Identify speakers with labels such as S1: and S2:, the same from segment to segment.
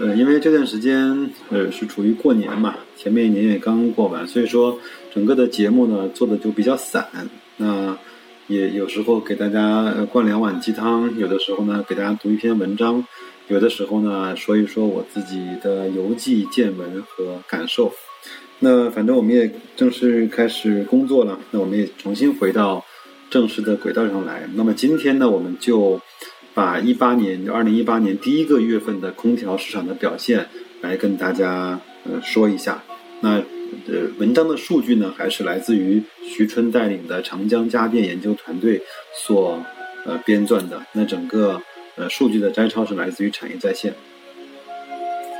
S1: 呃，因为这段时间呃是处于过年嘛，前面一年也刚过完，所以说整个的节目呢做的就比较散。那也有时候给大家灌两碗鸡汤，有的时候呢给大家读一篇文章，有的时候呢说一说我自己的游记见闻和感受。那反正我们也正式开始工作了，那我们也重新回到正式的轨道上来。那么今天呢，我们就。把一八年，就二零一八年第一个月份的空调市场的表现来跟大家呃说一下。那呃文章的数据呢，还是来自于徐春带领的长江家电研究团队所呃编撰的。那整个呃数据的摘抄是来自于产业在线。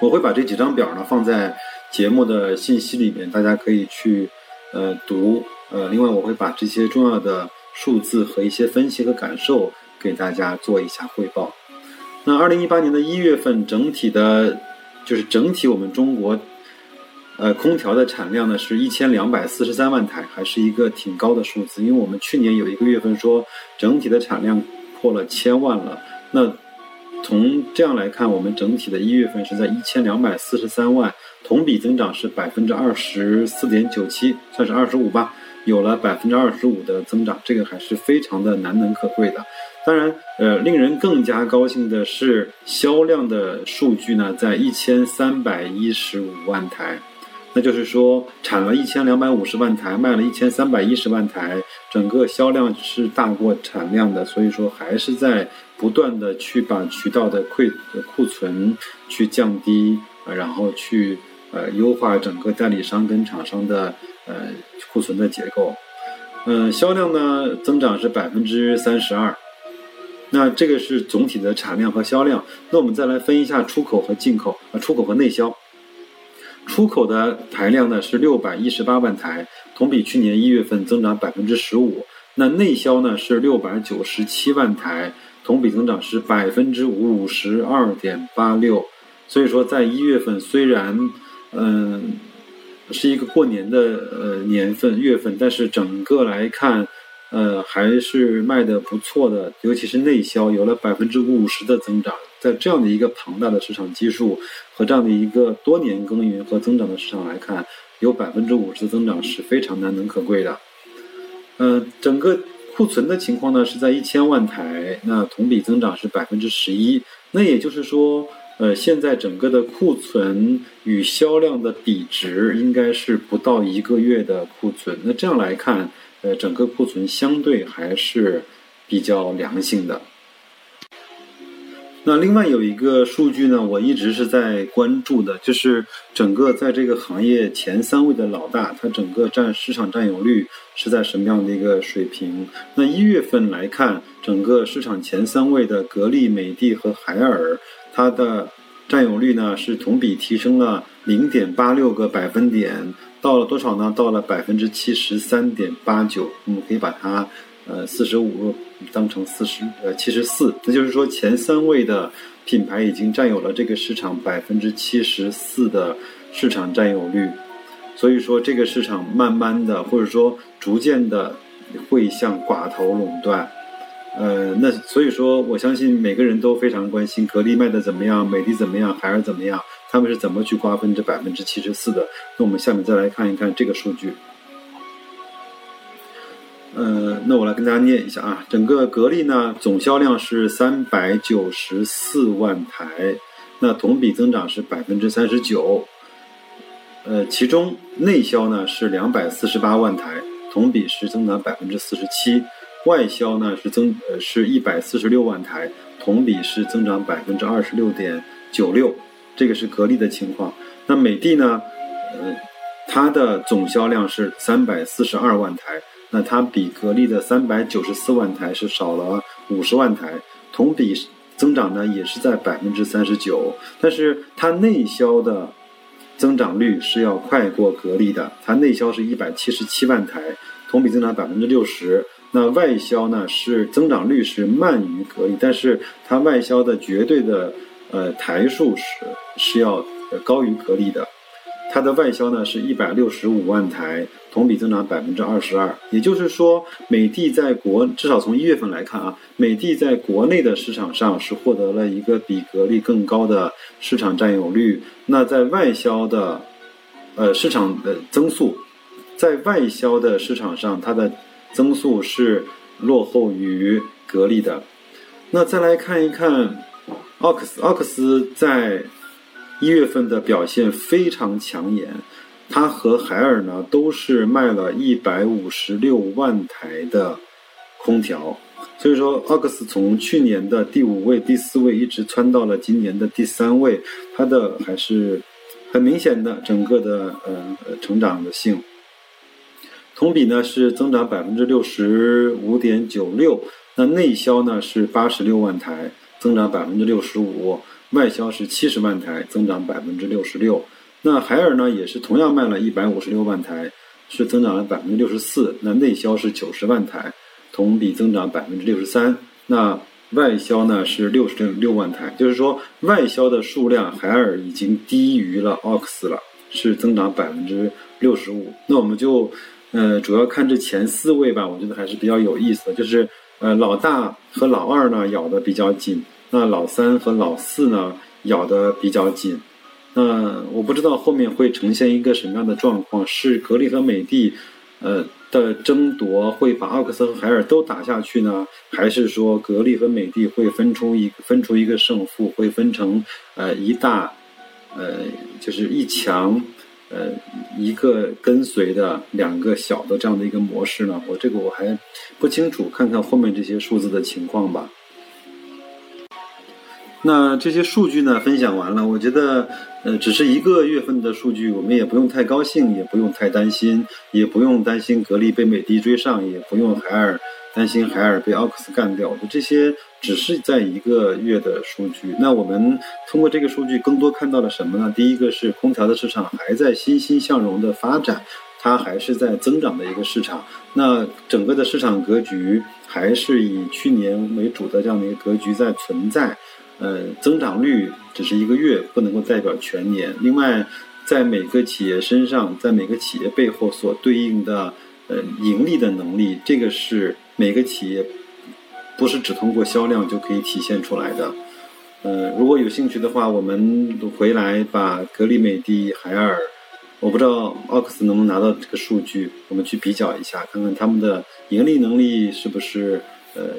S1: 我会把这几张表呢放在节目的信息里面，大家可以去呃读。呃，另外我会把这些重要的数字和一些分析和感受。给大家做一下汇报。那二零一八年的一月份，整体的，就是整体我们中国，呃，空调的产量呢是一千两百四十三万台，还是一个挺高的数字。因为我们去年有一个月份说整体的产量破了千万了。那从这样来看，我们整体的一月份是在一千两百四十三万，同比增长是百分之二十四点九七，算是二十五吧，有了百分之二十五的增长，这个还是非常的难能可贵的。当然，呃，令人更加高兴的是，销量的数据呢，在一千三百一十五万台，那就是说，产了一千两百五十万台，卖了一千三百一十万台，整个销量是大过产量的，所以说还是在不断的去把渠道的库库存去降低，呃，然后去呃优化整个代理商跟厂商的呃库存的结构，嗯，销量呢增长是百分之三十二。那这个是总体的产量和销量。那我们再来分一下出口和进口啊，出口和内销。出口的台量呢是六百一十八万台，同比去年一月份增长百分之十五。那内销呢是六百九十七万台，同比增长是百分之五十二点八六。所以说，在一月份虽然嗯是一个过年的呃年份月份，但是整个来看。呃，还是卖的不错的，尤其是内销有了百分之五十的增长，在这样的一个庞大的市场基数和这样的一个多年耕耘和增长的市场来看，有百分之五十的增长是非常难能可贵的。呃，整个库存的情况呢是在一千万台，那同比增长是百分之十一，那也就是说，呃，现在整个的库存与销量的比值应该是不到一个月的库存，那这样来看。呃，整个库存相对还是比较良性的。那另外有一个数据呢，我一直是在关注的，就是整个在这个行业前三位的老大，它整个占市场占有率是在什么样的一个水平？那一月份来看，整个市场前三位的格力、美的和海尔，它的占有率呢是同比提升了零点八六个百分点。到了多少呢？到了百分之七十三点八九，我们可以把它，呃，四十五当成四十，呃，七十四。那就是说，前三位的品牌已经占有了这个市场百分之七十四的市场占有率。所以说，这个市场慢慢的，或者说逐渐的，会向寡头垄断。呃，那所以说，我相信每个人都非常关心格力卖的怎么样，美的怎么样，海尔怎么样。他们是怎么去瓜分这百分之七十四的？那我们下面再来看一看这个数据。呃，那我来跟大家念一下啊，整个格力呢总销量是三百九十四万台，那同比增长是百分之三十九。呃，其中内销呢是两百四十八万台，同比是增长百分之四十七；外销呢是增呃是一百四十六万台，同比是增长百分之二十六点九六。这个是格力的情况，那美的呢？呃，它的总销量是三百四十二万台，那它比格力的三百九十四万台是少了五十万台，同比增长呢也是在百分之三十九，但是它内销的增长率是要快过格力的，它内销是一百七十七万台，同比增长百分之六十。那外销呢是增长率是慢于格力，但是它外销的绝对的呃台数是是要高于格力的。它的外销呢是一百六十五万台，同比增长百分之二十二。也就是说，美的在国至少从一月份来看啊，美的在国内的市场上是获得了一个比格力更高的市场占有率。那在外销的，呃市场的增速，在外销的市场上，它的增速是落后于格力的。那再来看一看奥克斯，奥克斯在。一月份的表现非常抢眼，它和海尔呢都是卖了一百五十六万台的空调，所以说奥克斯从去年的第五位、第四位一直窜到了今年的第三位，它的还是很明显的整个的呃成长的性，同比呢是增长百分之六十五点九六，那内销呢是八十六万台，增长百分之六十五。外销是七十万台，增长百分之六十六。那海尔呢，也是同样卖了一百五十六万台，是增长了百分之六十四。那内销是九十万台，同比增长百分之六十三。那外销呢是六十六万台，就是说外销的数量，海尔已经低于了奥克斯了，是增长百分之六十五。那我们就呃主要看这前四位吧，我觉得还是比较有意思的，就是呃老大和老二呢咬的比较紧。那老三和老四呢，咬得比较紧。那我不知道后面会呈现一个什么样的状况，是格力和美的，呃的争夺会把奥克斯和海尔都打下去呢，还是说格力和美的会分出一分出一个胜负，会分成呃一大，呃就是一强，呃一个跟随的两个小的这样的一个模式呢？我这个我还不清楚，看看后面这些数字的情况吧。那这些数据呢？分享完了，我觉得，呃，只是一个月份的数据，我们也不用太高兴，也不用太担心，也不用担心格力被美的追上，也不用海尔担心海尔被奥克斯干掉。我觉得这些只是在一个月的数据。那我们通过这个数据，更多看到了什么呢？第一个是空调的市场还在欣欣向荣的发展，它还是在增长的一个市场。那整个的市场格局还是以去年为主的这样的一个格局在存在。呃，增长率只是一个月，不能够代表全年。另外，在每个企业身上，在每个企业背后所对应的呃盈利的能力，这个是每个企业不是只通过销量就可以体现出来的。呃，如果有兴趣的话，我们回来把格力、美的、海尔，我不知道奥克斯能不能拿到这个数据，我们去比较一下，看看他们的盈利能力是不是呃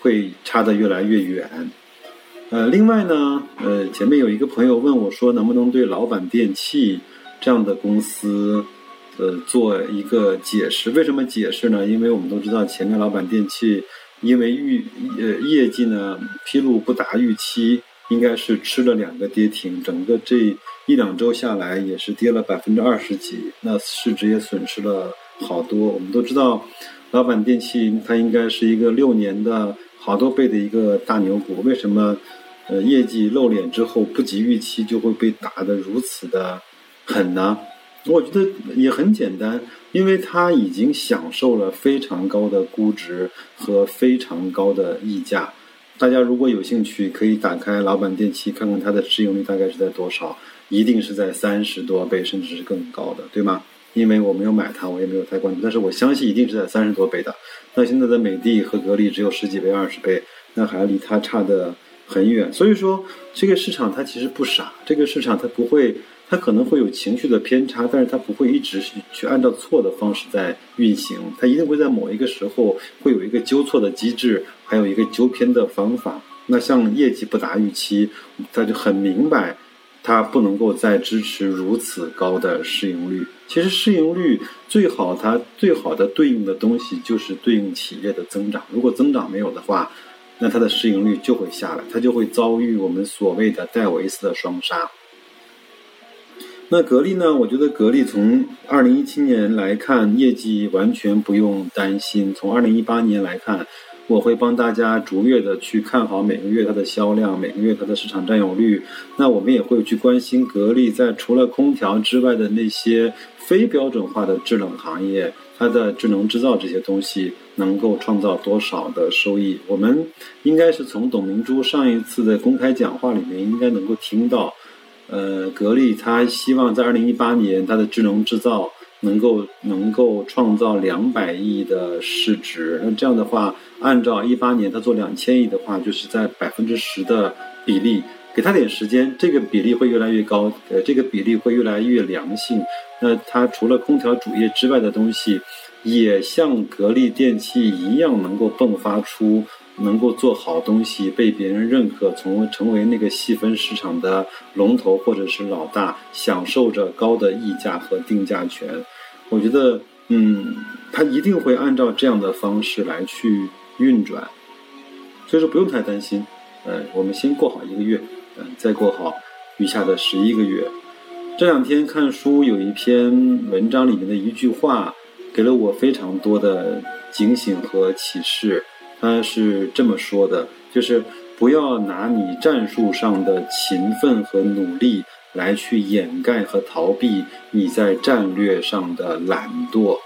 S1: 会差得越来越远。呃，另外呢，呃，前面有一个朋友问我说，能不能对老板电器这样的公司，呃，做一个解释？为什么解释呢？因为我们都知道，前面老板电器因为预呃业绩呢披露不达预期，应该是吃了两个跌停，整个这一两周下来也是跌了百分之二十几，那市值也损失了好多。我们都知道，老板电器它应该是一个六年的好多倍的一个大牛股，为什么？呃，业绩露脸之后不及预期，就会被打得如此的狠呢？我觉得也很简单，因为它已经享受了非常高的估值和非常高的溢价。大家如果有兴趣，可以打开老板电器看看它的市盈率大概是在多少，一定是在三十多倍，甚至是更高的，对吗？因为我没有买它，我也没有太关注，但是我相信一定是在三十多倍的。那现在的美的和格力只有十几倍、二十倍，那还离它差的。很远，所以说这个市场它其实不傻，这个市场它不会，它可能会有情绪的偏差，但是它不会一直去按照错的方式在运行，它一定会在某一个时候会有一个纠错的机制，还有一个纠偏的方法。那像业绩不达预期，它就很明白，它不能够再支持如此高的市盈率。其实市盈率最好，它最好的对应的东西就是对应企业的增长，如果增长没有的话。那它的市盈率就会下来，它就会遭遇我们所谓的戴维斯的双杀。那格力呢？我觉得格力从二零一七年来看，业绩完全不用担心；从二零一八年来看，我会帮大家逐月的去看好每个月它的销量，每个月它的市场占有率。那我们也会去关心格力在除了空调之外的那些非标准化的制冷行业，它的智能制造这些东西能够创造多少的收益。我们应该是从董明珠上一次的公开讲话里面应该能够听到，呃，格力它希望在二零一八年它的智能制造。能够能够创造两百亿的市值，那这样的话，按照一八年他做两千亿的话，就是在百分之十的比例，给他点时间，这个比例会越来越高，呃，这个比例会越来越良性。那它除了空调主业之外的东西，也像格力电器一样，能够迸发出。能够做好东西，被别人认可，从成为那个细分市场的龙头或者是老大，享受着高的溢价和定价权。我觉得，嗯，他一定会按照这样的方式来去运转，所以说不用太担心。呃，我们先过好一个月，嗯，再过好余下的十一个月。这两天看书有一篇文章里面的一句话，给了我非常多的警醒和启示。他是这么说的，就是不要拿你战术上的勤奋和努力来去掩盖和逃避你在战略上的懒惰。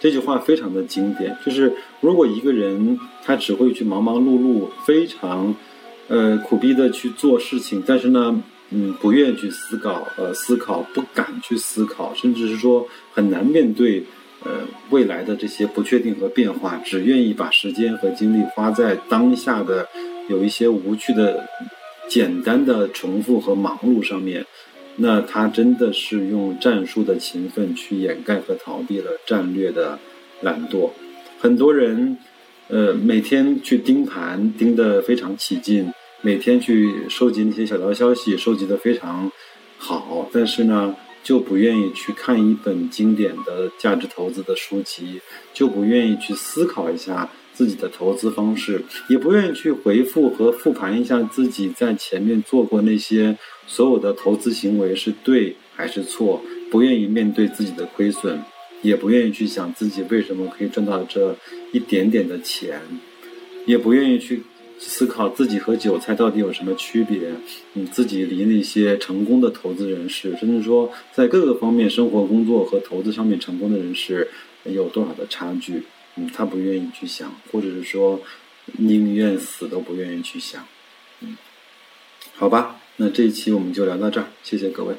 S1: 这句话非常的经典，就是如果一个人他只会去忙忙碌碌，非常，呃苦逼的去做事情，但是呢，嗯，不愿意去思考，呃，思考不敢去思考，甚至是说很难面对。呃，未来的这些不确定和变化，只愿意把时间和精力花在当下的有一些无趣的、简单的重复和忙碌上面，那他真的是用战术的勤奋去掩盖和逃避了战略的懒惰。很多人，呃，每天去盯盘盯得非常起劲，每天去收集那些小道消息，收集得非常好，但是呢。就不愿意去看一本经典的价值投资的书籍，就不愿意去思考一下自己的投资方式，也不愿意去回复和复盘一下自己在前面做过那些所有的投资行为是对还是错，不愿意面对自己的亏损，也不愿意去想自己为什么可以赚到这一点点的钱，也不愿意去思考自己和韭菜到底有什么区别？你自己离那些成功的投资人士，甚至说在各个方面生活、工作和投资上面成功的人士，有多少的差距？嗯，他不愿意去想，或者是说宁愿死都不愿意去想。嗯，好吧，那这一期我们就聊到这儿，谢谢各位。